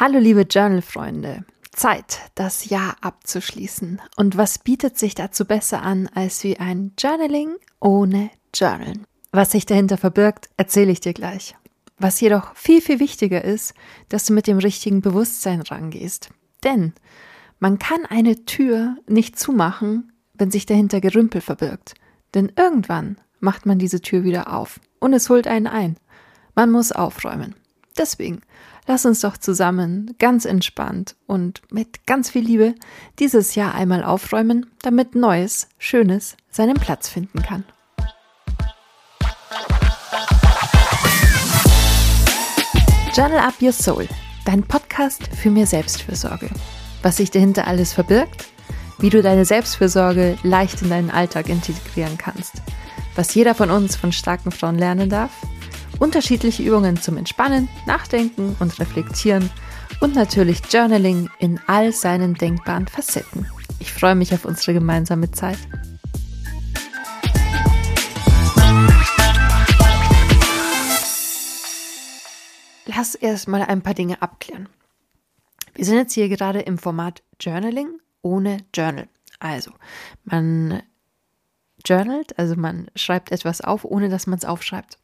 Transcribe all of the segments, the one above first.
Hallo liebe Journal-Freunde. Zeit, das Jahr abzuschließen. Und was bietet sich dazu besser an als wie ein Journaling ohne Journalen? Was sich dahinter verbirgt, erzähle ich dir gleich. Was jedoch viel, viel wichtiger ist, dass du mit dem richtigen Bewusstsein rangehst. Denn man kann eine Tür nicht zumachen, wenn sich dahinter Gerümpel verbirgt. Denn irgendwann macht man diese Tür wieder auf und es holt einen ein. Man muss aufräumen. Deswegen lass uns doch zusammen ganz entspannt und mit ganz viel Liebe dieses Jahr einmal aufräumen, damit Neues, Schönes seinen Platz finden kann. Journal Up Your Soul, dein Podcast für mehr Selbstfürsorge. Was sich dahinter alles verbirgt, wie du deine Selbstfürsorge leicht in deinen Alltag integrieren kannst, was jeder von uns von starken Frauen lernen darf – unterschiedliche Übungen zum Entspannen, Nachdenken und Reflektieren und natürlich Journaling in all seinen denkbaren Facetten. Ich freue mich auf unsere gemeinsame Zeit. Lass erstmal ein paar Dinge abklären. Wir sind jetzt hier gerade im Format Journaling ohne Journal. Also, man journalt, also man schreibt etwas auf, ohne dass man es aufschreibt.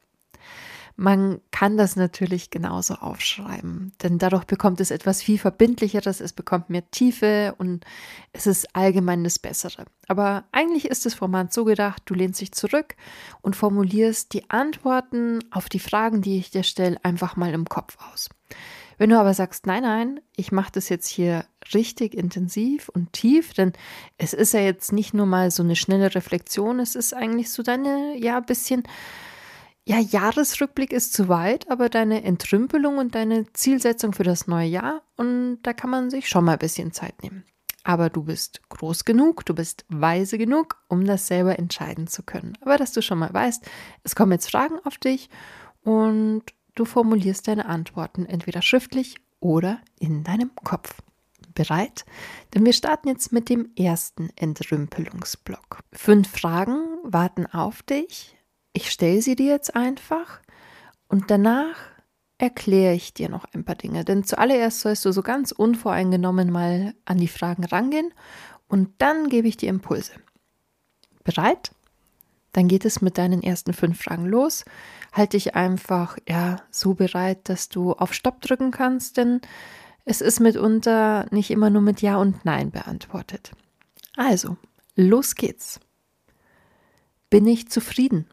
Man kann das natürlich genauso aufschreiben, denn dadurch bekommt es etwas viel verbindlicheres, es bekommt mehr Tiefe und es ist allgemein das Bessere. Aber eigentlich ist das Format so gedacht, du lehnst dich zurück und formulierst die Antworten auf die Fragen, die ich dir stelle, einfach mal im Kopf aus. Wenn du aber sagst, nein, nein, ich mache das jetzt hier richtig intensiv und tief, denn es ist ja jetzt nicht nur mal so eine schnelle Reflexion, es ist eigentlich so deine, ja, bisschen ja, Jahresrückblick ist zu weit, aber deine Entrümpelung und deine Zielsetzung für das neue Jahr und da kann man sich schon mal ein bisschen Zeit nehmen. Aber du bist groß genug, du bist weise genug, um das selber entscheiden zu können. Aber dass du schon mal weißt, es kommen jetzt Fragen auf dich und du formulierst deine Antworten entweder schriftlich oder in deinem Kopf. Bereit? Denn wir starten jetzt mit dem ersten Entrümpelungsblock. Fünf Fragen warten auf dich ich stelle sie dir jetzt einfach und danach erkläre ich dir noch ein paar Dinge. Denn zuallererst sollst du so ganz unvoreingenommen mal an die Fragen rangehen und dann gebe ich dir Impulse. Bereit? Dann geht es mit deinen ersten fünf Fragen los. Halte dich einfach ja so bereit, dass du auf Stopp drücken kannst, denn es ist mitunter nicht immer nur mit Ja und Nein beantwortet. Also, los geht's. Bin ich zufrieden?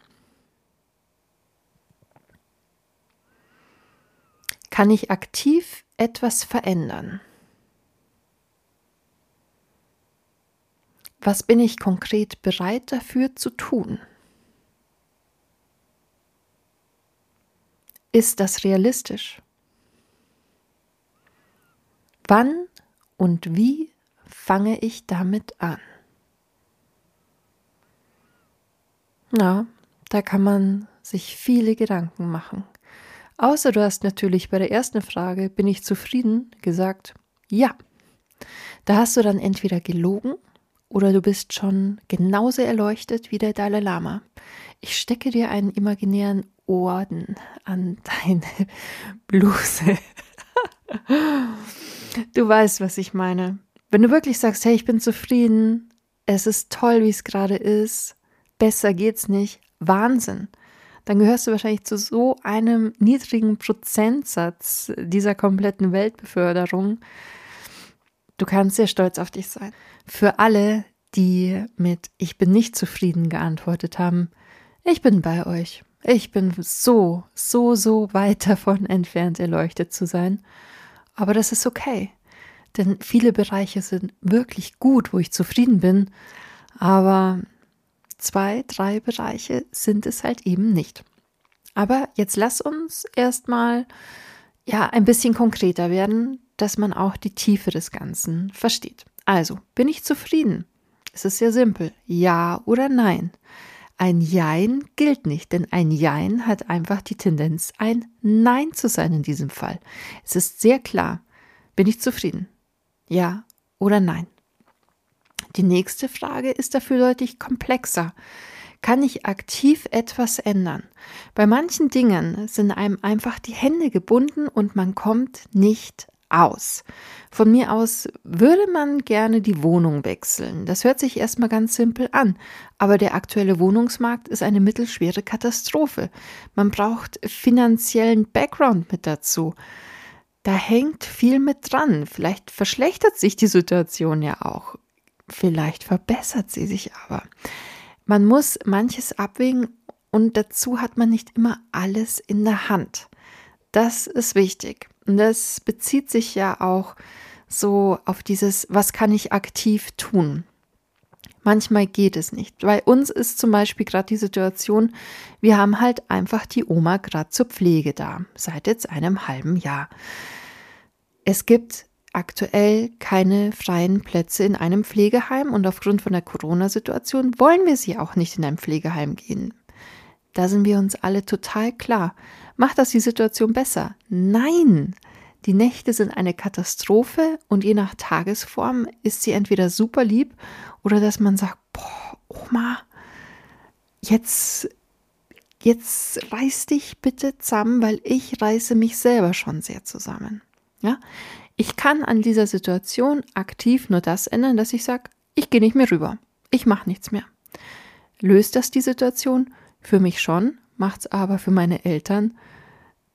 Kann ich aktiv etwas verändern? Was bin ich konkret bereit dafür zu tun? Ist das realistisch? Wann und wie fange ich damit an? Na, da kann man sich viele Gedanken machen. Außer du hast natürlich bei der ersten Frage, bin ich zufrieden, gesagt, ja. Da hast du dann entweder gelogen oder du bist schon genauso erleuchtet wie der Dalai Lama. Ich stecke dir einen imaginären Orden an deine Bluse. du weißt, was ich meine. Wenn du wirklich sagst, hey, ich bin zufrieden, es ist toll, wie es gerade ist, besser geht's nicht, Wahnsinn dann gehörst du wahrscheinlich zu so einem niedrigen Prozentsatz dieser kompletten Weltbeförderung. Du kannst sehr stolz auf dich sein. Für alle, die mit Ich bin nicht zufrieden geantwortet haben, ich bin bei euch. Ich bin so, so, so weit davon entfernt, erleuchtet zu sein. Aber das ist okay. Denn viele Bereiche sind wirklich gut, wo ich zufrieden bin. Aber zwei, drei Bereiche sind es halt eben nicht. Aber jetzt lass uns erstmal ja ein bisschen konkreter werden, dass man auch die Tiefe des Ganzen versteht. Also, bin ich zufrieden? Es ist sehr simpel. Ja oder nein. Ein Jein gilt nicht, denn ein Jein hat einfach die Tendenz, ein Nein zu sein in diesem Fall. Es ist sehr klar. Bin ich zufrieden? Ja oder nein? Die nächste Frage ist dafür deutlich komplexer. Kann ich aktiv etwas ändern? Bei manchen Dingen sind einem einfach die Hände gebunden und man kommt nicht aus. Von mir aus würde man gerne die Wohnung wechseln. Das hört sich erstmal ganz simpel an, aber der aktuelle Wohnungsmarkt ist eine mittelschwere Katastrophe. Man braucht finanziellen Background mit dazu. Da hängt viel mit dran. Vielleicht verschlechtert sich die Situation ja auch. Vielleicht verbessert sie sich aber. Man muss manches abwägen und dazu hat man nicht immer alles in der Hand. Das ist wichtig. Und das bezieht sich ja auch so auf dieses, was kann ich aktiv tun? Manchmal geht es nicht. Bei uns ist zum Beispiel gerade die Situation, wir haben halt einfach die Oma gerade zur Pflege da, seit jetzt einem halben Jahr. Es gibt aktuell keine freien Plätze in einem Pflegeheim und aufgrund von der Corona-Situation wollen wir sie auch nicht in ein Pflegeheim gehen. Da sind wir uns alle total klar. Macht das die Situation besser? Nein! Die Nächte sind eine Katastrophe und je nach Tagesform ist sie entweder super lieb oder dass man sagt, boah, Oma, jetzt, jetzt reiß dich bitte zusammen, weil ich reiße mich selber schon sehr zusammen. Ja, ich kann an dieser Situation aktiv nur das ändern, dass ich sage, ich gehe nicht mehr rüber. Ich mache nichts mehr. Löst das die Situation? Für mich schon, macht es aber für meine Eltern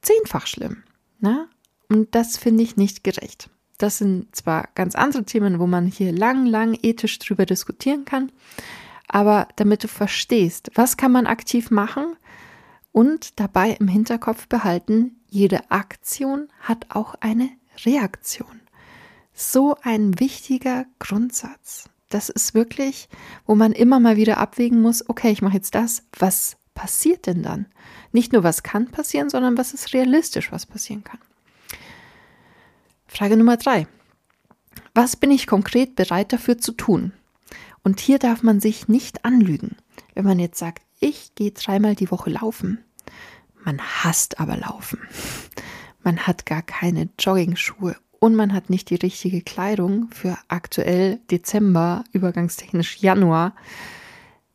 zehnfach schlimm. Na? Und das finde ich nicht gerecht. Das sind zwar ganz andere Themen, wo man hier lang, lang ethisch drüber diskutieren kann, aber damit du verstehst, was kann man aktiv machen und dabei im Hinterkopf behalten, jede Aktion hat auch eine Reaktion. So ein wichtiger Grundsatz. Das ist wirklich, wo man immer mal wieder abwägen muss, okay, ich mache jetzt das, was passiert denn dann? Nicht nur, was kann passieren, sondern was ist realistisch, was passieren kann. Frage Nummer drei. Was bin ich konkret bereit dafür zu tun? Und hier darf man sich nicht anlügen. Wenn man jetzt sagt, ich gehe dreimal die Woche laufen, man hasst aber laufen man hat gar keine Jogging-Schuhe und man hat nicht die richtige Kleidung für aktuell Dezember, übergangstechnisch Januar,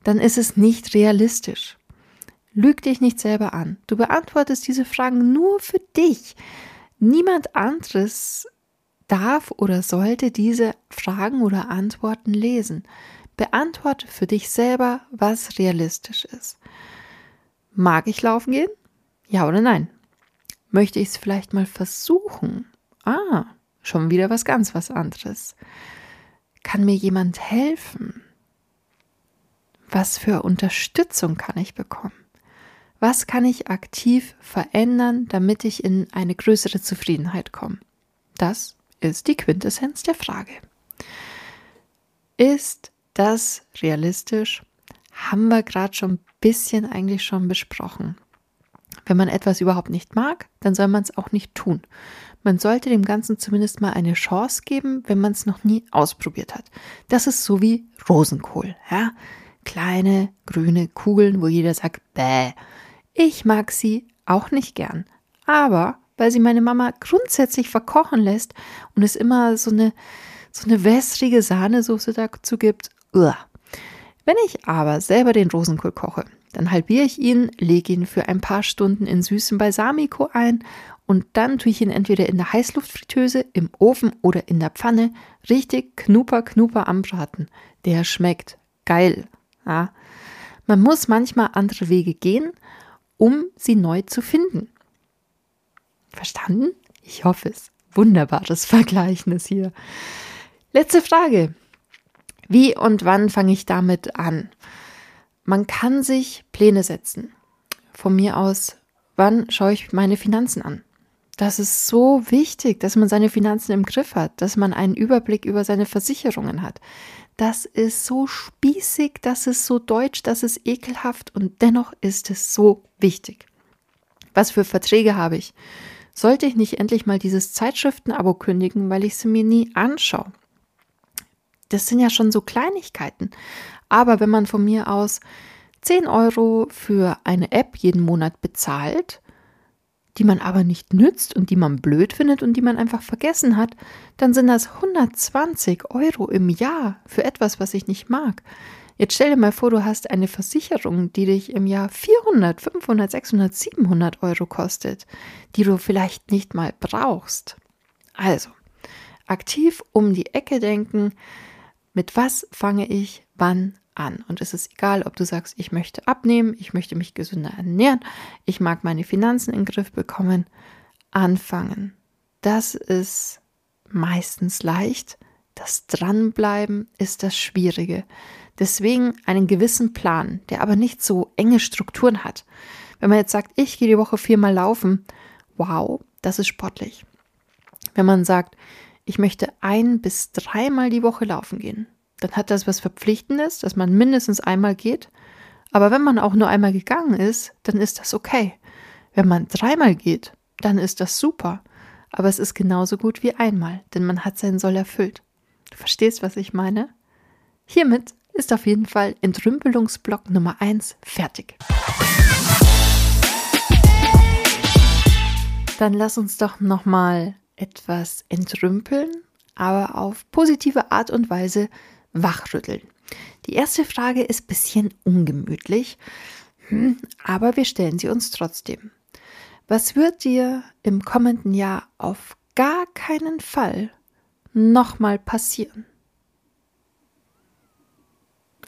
dann ist es nicht realistisch. Lüg dich nicht selber an. Du beantwortest diese Fragen nur für dich. Niemand anderes darf oder sollte diese Fragen oder Antworten lesen. Beantworte für dich selber, was realistisch ist. Mag ich laufen gehen? Ja oder nein? Möchte ich es vielleicht mal versuchen? Ah, schon wieder was ganz was anderes. Kann mir jemand helfen? Was für Unterstützung kann ich bekommen? Was kann ich aktiv verändern, damit ich in eine größere Zufriedenheit komme? Das ist die Quintessenz der Frage. Ist das realistisch? Haben wir gerade schon ein bisschen eigentlich schon besprochen. Wenn man etwas überhaupt nicht mag, dann soll man es auch nicht tun. Man sollte dem Ganzen zumindest mal eine Chance geben, wenn man es noch nie ausprobiert hat. Das ist so wie Rosenkohl, ja? Kleine grüne Kugeln, wo jeder sagt, bäh. Ich mag sie auch nicht gern. Aber weil sie meine Mama grundsätzlich verkochen lässt und es immer so eine, so eine wässrige Sahnesoße dazu gibt, uah. Wenn ich aber selber den Rosenkohl koche, dann halbiere ich ihn, lege ihn für ein paar Stunden in süßem Balsamico ein und dann tue ich ihn entweder in der Heißluftfritteuse, im Ofen oder in der Pfanne richtig knuper knuper anbraten. Der schmeckt geil. Ja. Man muss manchmal andere Wege gehen, um sie neu zu finden. Verstanden? Ich hoffe es. Wunderbares Vergleichnis hier. Letzte Frage. Wie und wann fange ich damit an? Man kann sich Pläne setzen. Von mir aus, wann schaue ich meine Finanzen an? Das ist so wichtig, dass man seine Finanzen im Griff hat, dass man einen Überblick über seine Versicherungen hat. Das ist so spießig, das ist so deutsch, das ist ekelhaft und dennoch ist es so wichtig. Was für Verträge habe ich? Sollte ich nicht endlich mal dieses Zeitschriftenabo kündigen, weil ich sie mir nie anschaue? Das sind ja schon so Kleinigkeiten. Aber wenn man von mir aus 10 Euro für eine App jeden Monat bezahlt, die man aber nicht nützt und die man blöd findet und die man einfach vergessen hat, dann sind das 120 Euro im Jahr für etwas, was ich nicht mag. Jetzt stell dir mal vor, du hast eine Versicherung, die dich im Jahr 400, 500, 600, 700 Euro kostet, die du vielleicht nicht mal brauchst. Also, Aktiv um die Ecke denken, mit was fange ich wann an. Und es ist egal, ob du sagst, ich möchte abnehmen, ich möchte mich gesünder ernähren, ich mag meine Finanzen in den Griff bekommen. Anfangen. Das ist meistens leicht. Das Dranbleiben ist das Schwierige. Deswegen einen gewissen Plan, der aber nicht so enge Strukturen hat. Wenn man jetzt sagt, ich gehe die Woche viermal laufen, wow, das ist sportlich. Wenn man sagt, ich möchte ein bis dreimal die Woche laufen gehen, dann hat das was Verpflichtendes, dass man mindestens einmal geht. Aber wenn man auch nur einmal gegangen ist, dann ist das okay. Wenn man dreimal geht, dann ist das super. Aber es ist genauso gut wie einmal, denn man hat seinen Soll erfüllt. Du verstehst, was ich meine? Hiermit ist auf jeden Fall Entrümpelungsblock Nummer 1 fertig. Dann lass uns doch nochmal etwas entrümpeln, aber auf positive Art und Weise wachrütteln. Die erste Frage ist ein bisschen ungemütlich, hm, aber wir stellen sie uns trotzdem. Was wird dir im kommenden Jahr auf gar keinen Fall nochmal passieren?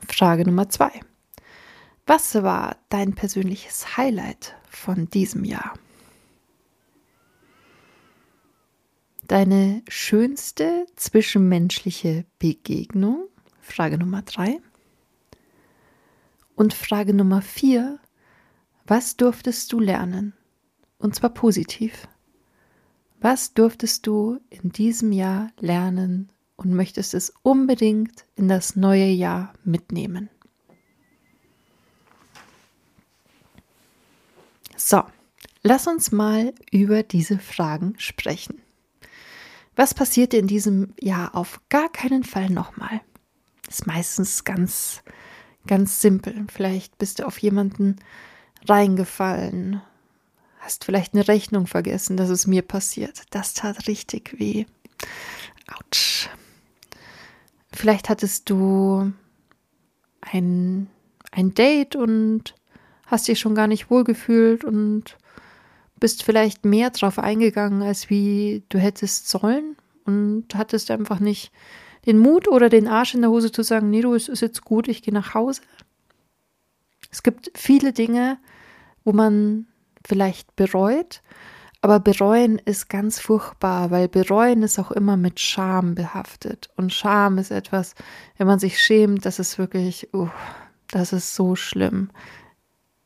Frage Nummer zwei. Was war dein persönliches Highlight von diesem Jahr? Deine schönste zwischenmenschliche Begegnung? Frage Nummer drei. Und Frage Nummer vier. Was durftest du lernen? Und zwar positiv. Was durftest du in diesem Jahr lernen und möchtest es unbedingt in das neue Jahr mitnehmen? So, lass uns mal über diese Fragen sprechen. Was passiert in diesem Jahr auf gar keinen Fall nochmal? Ist meistens ganz, ganz simpel. Vielleicht bist du auf jemanden reingefallen, hast vielleicht eine Rechnung vergessen, dass es mir passiert. Das tat richtig weh. Autsch. Vielleicht hattest du ein, ein Date und hast dich schon gar nicht wohlgefühlt und bist vielleicht mehr drauf eingegangen, als wie du hättest sollen und hattest einfach nicht den Mut oder den Arsch in der Hose zu sagen, nee, du, es ist jetzt gut, ich gehe nach Hause. Es gibt viele Dinge, wo man vielleicht bereut, aber bereuen ist ganz furchtbar, weil bereuen ist auch immer mit Scham behaftet. Und Scham ist etwas, wenn man sich schämt, das ist wirklich, uh, das ist so schlimm.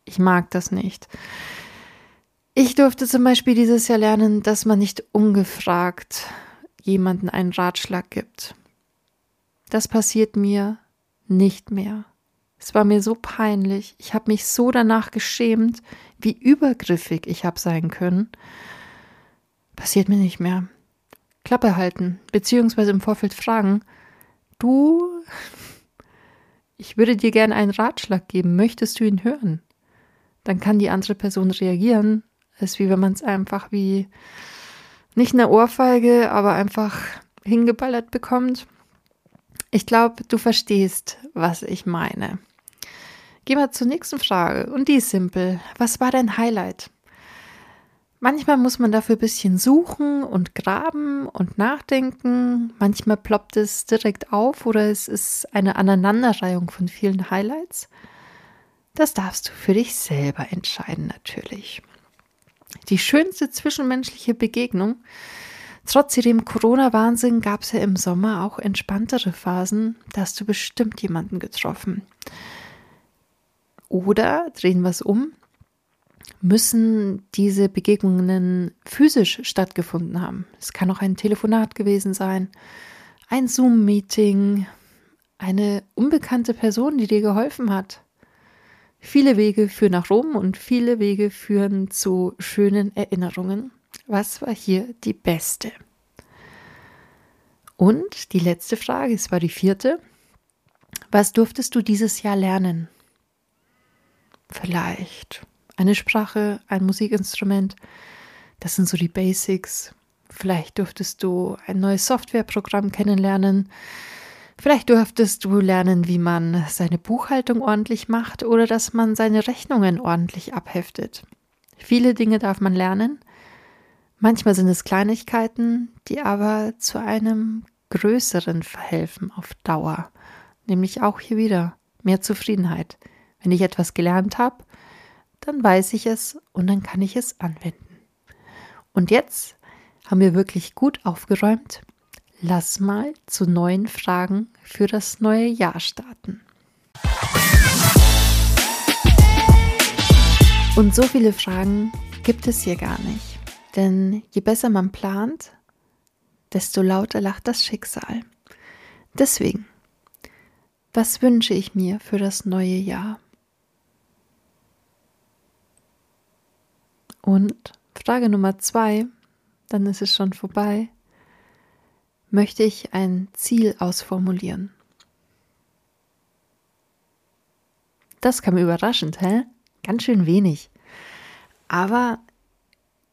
Ich mag das nicht. Ich durfte zum Beispiel dieses Jahr lernen, dass man nicht ungefragt jemanden einen Ratschlag gibt. Das passiert mir nicht mehr. Es war mir so peinlich. Ich habe mich so danach geschämt, wie übergriffig ich habe sein können. Passiert mir nicht mehr. Klappe halten, beziehungsweise im Vorfeld fragen, du, ich würde dir gerne einen Ratschlag geben, möchtest du ihn hören? Dann kann die andere Person reagieren ist wie wenn man es einfach wie nicht eine Ohrfeige, aber einfach hingeballert bekommt. Ich glaube, du verstehst, was ich meine. Gehen wir zur nächsten Frage und die ist simpel. Was war dein Highlight? Manchmal muss man dafür ein bisschen suchen und graben und nachdenken. Manchmal ploppt es direkt auf oder es ist eine Aneinanderreihung von vielen Highlights. Das darfst du für dich selber entscheiden natürlich die schönste zwischenmenschliche Begegnung. Trotz dem Corona-Wahnsinn gab es ja im Sommer auch entspanntere Phasen. Da hast du bestimmt jemanden getroffen. Oder drehen wir es um, müssen diese Begegnungen physisch stattgefunden haben. Es kann auch ein Telefonat gewesen sein, ein Zoom-Meeting, eine unbekannte Person, die dir geholfen hat. Viele Wege führen nach Rom und viele Wege führen zu schönen Erinnerungen. Was war hier die beste? Und die letzte Frage, es war die vierte. Was durftest du dieses Jahr lernen? Vielleicht eine Sprache, ein Musikinstrument. Das sind so die Basics. Vielleicht durftest du ein neues Softwareprogramm kennenlernen. Vielleicht durftest du lernen, wie man seine Buchhaltung ordentlich macht oder dass man seine Rechnungen ordentlich abheftet. Viele Dinge darf man lernen. Manchmal sind es Kleinigkeiten, die aber zu einem größeren verhelfen auf Dauer. Nämlich auch hier wieder mehr Zufriedenheit. Wenn ich etwas gelernt habe, dann weiß ich es und dann kann ich es anwenden. Und jetzt haben wir wirklich gut aufgeräumt. Lass mal zu neuen Fragen für das neue Jahr starten. Und so viele Fragen gibt es hier gar nicht. Denn je besser man plant, desto lauter lacht das Schicksal. Deswegen, was wünsche ich mir für das neue Jahr? Und Frage Nummer zwei, dann ist es schon vorbei, möchte ich ein Ziel ausformulieren. Das kam überraschend, hä? Ganz schön wenig. Aber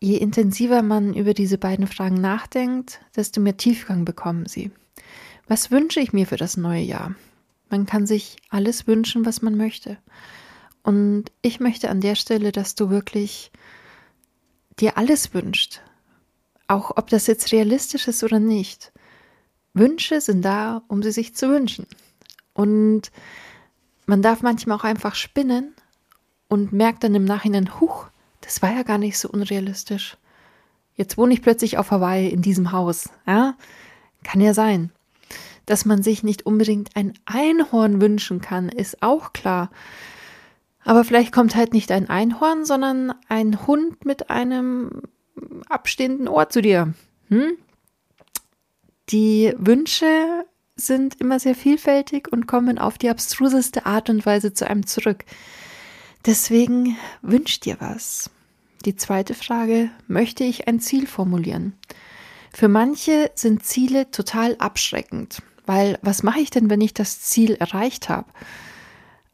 je intensiver man über diese beiden Fragen nachdenkt, desto mehr Tiefgang bekommen sie. Was wünsche ich mir für das neue Jahr? Man kann sich alles wünschen, was man möchte. Und ich möchte an der Stelle, dass du wirklich dir alles wünscht. Auch ob das jetzt realistisch ist oder nicht. Wünsche sind da, um sie sich zu wünschen. Und man darf manchmal auch einfach spinnen und merkt dann im Nachhinein, huch, das war ja gar nicht so unrealistisch. Jetzt wohne ich plötzlich auf Hawaii in diesem Haus. Ja? Kann ja sein. Dass man sich nicht unbedingt ein Einhorn wünschen kann, ist auch klar. Aber vielleicht kommt halt nicht ein Einhorn, sondern ein Hund mit einem abstehenden Ohr zu dir. Hm? Die Wünsche sind immer sehr vielfältig und kommen auf die abstruseste Art und Weise zu einem zurück. Deswegen wünsch dir was. Die zweite Frage, möchte ich ein Ziel formulieren? Für manche sind Ziele total abschreckend, weil was mache ich denn, wenn ich das Ziel erreicht habe?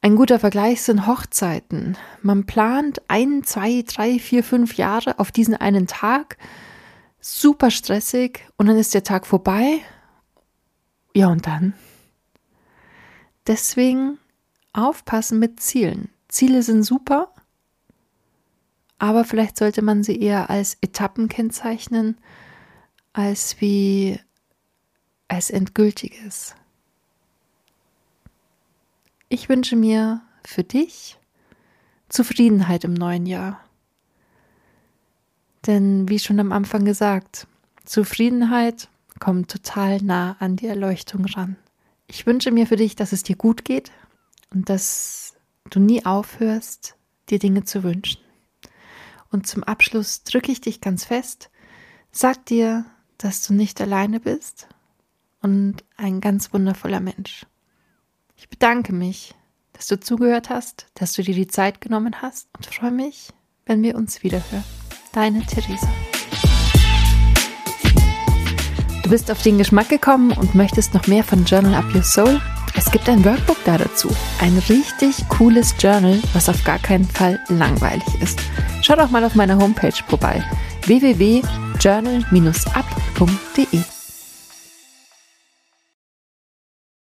Ein guter Vergleich sind Hochzeiten. Man plant ein, zwei, drei, vier, fünf Jahre auf diesen einen Tag. Super stressig und dann ist der Tag vorbei. Ja, und dann? Deswegen aufpassen mit Zielen. Ziele sind super, aber vielleicht sollte man sie eher als Etappen kennzeichnen, als wie als endgültiges. Ich wünsche mir für dich Zufriedenheit im neuen Jahr. Denn wie schon am Anfang gesagt, Zufriedenheit kommt total nah an die Erleuchtung ran. Ich wünsche mir für dich, dass es dir gut geht und dass du nie aufhörst, dir Dinge zu wünschen. Und zum Abschluss drücke ich dich ganz fest, sag dir, dass du nicht alleine bist und ein ganz wundervoller Mensch. Ich bedanke mich, dass du zugehört hast, dass du dir die Zeit genommen hast und freue mich, wenn wir uns wiederhören. Deine Theresa. Du bist auf den Geschmack gekommen und möchtest noch mehr von Journal Up Your Soul? Es gibt ein Workbook da dazu. Ein richtig cooles Journal, was auf gar keinen Fall langweilig ist. Schau doch mal auf meiner Homepage vorbei. www.journal-up.de